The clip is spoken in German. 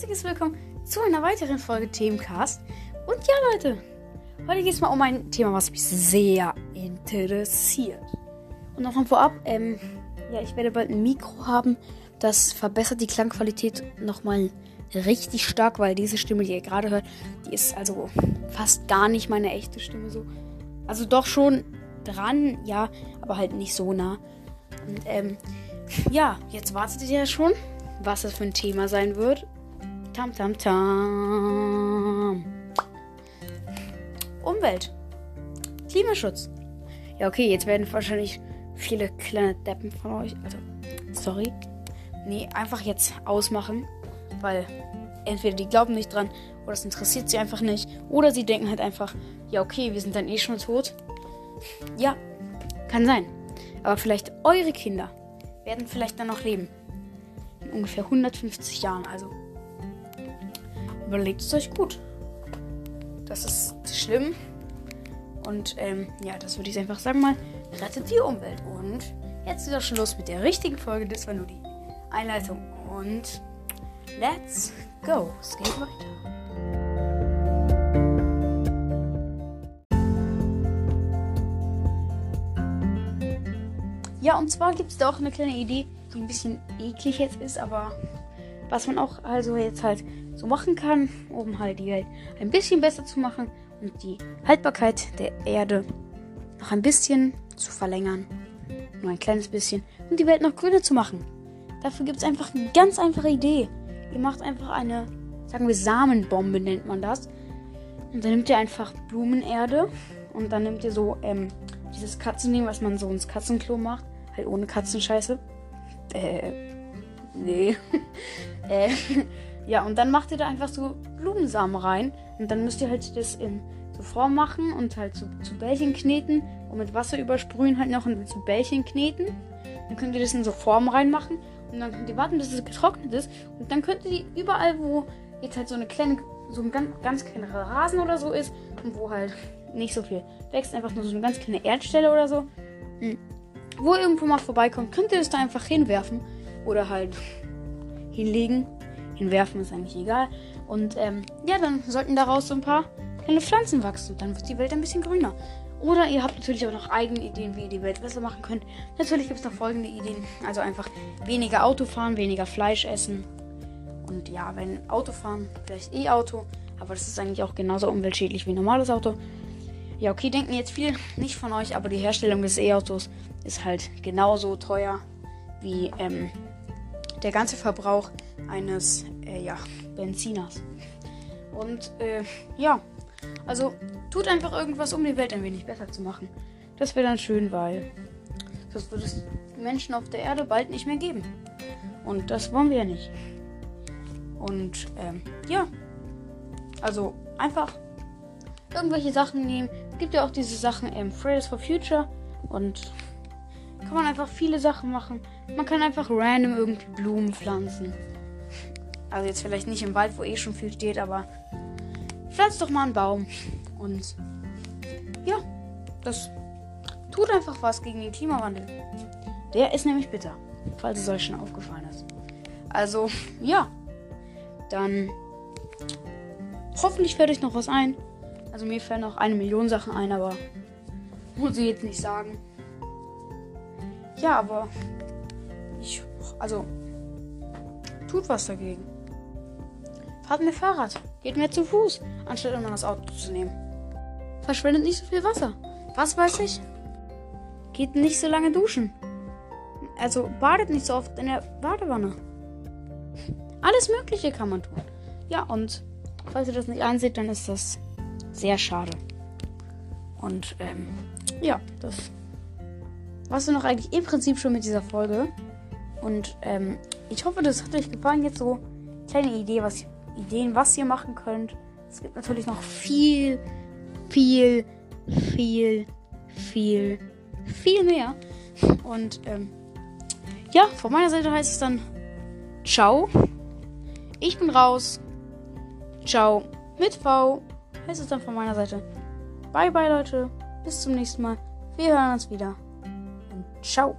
herzliches Willkommen zu einer weiteren Folge Themencast. Und ja, Leute, heute geht es mal um ein Thema, was mich sehr interessiert. Und nochmal vorab, ähm, ja, ich werde bald ein Mikro haben, das verbessert die Klangqualität nochmal richtig stark, weil diese Stimme, die ihr gerade hört, die ist also fast gar nicht meine echte Stimme so. Also doch schon dran, ja, aber halt nicht so nah. Und ähm, ja, jetzt wartet ihr ja schon, was das für ein Thema sein wird. Tam tam tam. Umwelt. Klimaschutz. Ja, okay, jetzt werden wahrscheinlich viele kleine Deppen von euch. Also, sorry. Nee, einfach jetzt ausmachen. Weil entweder die glauben nicht dran oder es interessiert sie einfach nicht. Oder sie denken halt einfach, ja, okay, wir sind dann eh schon tot. Ja, kann sein. Aber vielleicht eure Kinder werden vielleicht dann noch leben. In ungefähr 150 Jahren. Also überlegt es euch gut. Das ist schlimm. Und ähm, ja, das würde ich einfach sagen mal. Rettet die Umwelt. Und jetzt schon los mit der richtigen Folge. Das war nur die Einleitung. Und let's go. Es geht weiter. Ja, und zwar gibt es da auch eine kleine Idee, die ein bisschen eklig jetzt ist, aber was man auch also jetzt halt so machen kann, um halt die Welt ein bisschen besser zu machen und die Haltbarkeit der Erde noch ein bisschen zu verlängern. Nur ein kleines bisschen. Und die Welt noch grüner zu machen. Dafür gibt es einfach eine ganz einfache Idee. Ihr macht einfach eine, sagen wir, Samenbombe nennt man das. Und dann nehmt ihr einfach Blumenerde und dann nehmt ihr so ähm, dieses Katzending, was man so ins Katzenklo macht. Halt ohne Katzenscheiße. Äh, nee. äh, ja, und dann macht ihr da einfach so Blumensamen rein. Und dann müsst ihr halt das in so Form machen und halt so zu Bällchen kneten und mit Wasser übersprühen halt noch und zu Bällchen kneten. Dann könnt ihr das in so Form reinmachen und dann könnt ihr warten, bis es getrocknet ist. Und dann könnt ihr die überall, wo jetzt halt so eine kleine, so ein ganz, ganz kleiner Rasen oder so ist und wo halt nicht so viel wächst, einfach nur so eine ganz kleine Erdstelle oder so. Wo irgendwo mal vorbeikommt, könnt ihr es da einfach hinwerfen oder halt hinlegen. Hinwerfen ist eigentlich egal. Und ähm, ja, dann sollten daraus so ein paar kleine Pflanzen wachsen. Dann wird die Welt ein bisschen grüner. Oder ihr habt natürlich auch noch eigene Ideen, wie ihr die Welt besser machen könnt. Natürlich gibt es noch folgende Ideen. Also einfach weniger Auto fahren, weniger Fleisch essen. Und ja, wenn Auto fahren, vielleicht E-Auto. Aber das ist eigentlich auch genauso umweltschädlich wie ein normales Auto. Ja, okay, denken jetzt viele nicht von euch, aber die Herstellung des E-Autos ist halt genauso teuer wie ähm, der ganze Verbrauch eines äh, ja, Benziners. Und äh, ja, also tut einfach irgendwas, um die Welt ein wenig besser zu machen. Das wäre dann schön, weil sonst würde es Menschen auf der Erde bald nicht mehr geben. Und das wollen wir ja nicht. Und ähm, ja, also einfach irgendwelche Sachen nehmen. Gibt ja auch diese Sachen ähm, Fridays for Future und kann man einfach viele Sachen machen. Man kann einfach random irgendwie Blumen pflanzen. Also jetzt vielleicht nicht im Wald, wo eh schon viel steht, aber pflanzt doch mal einen Baum. Und ja, das tut einfach was gegen den Klimawandel. Der ist nämlich bitter, falls es euch schon aufgefallen ist. Also, ja. Dann hoffentlich fällt euch noch was ein. Also mir fallen noch eine Million Sachen ein, aber muss ich jetzt nicht sagen. Ja, aber ich, also tut was dagegen. Fahrt mehr Fahrrad, geht mehr zu Fuß, anstatt immer das Auto zu nehmen. Verschwendet nicht so viel Wasser. Was weiß ich? Geht nicht so lange duschen. Also badet nicht so oft in der Badewanne. Alles Mögliche kann man tun. Ja, und falls ihr das nicht einseht, dann ist das sehr schade. Und ähm, ja, das war's dann noch eigentlich im Prinzip schon mit dieser Folge. Und ähm, ich hoffe, das hat euch gefallen. Jetzt so kleine Idee, was, Ideen, was ihr machen könnt. Es gibt natürlich noch viel, viel, viel, viel, viel mehr. Und ähm, ja, von meiner Seite heißt es dann Ciao. Ich bin raus. Ciao. Mit V heißt es dann von meiner Seite. Bye bye Leute. Bis zum nächsten Mal. Wir hören uns wieder. Und ciao.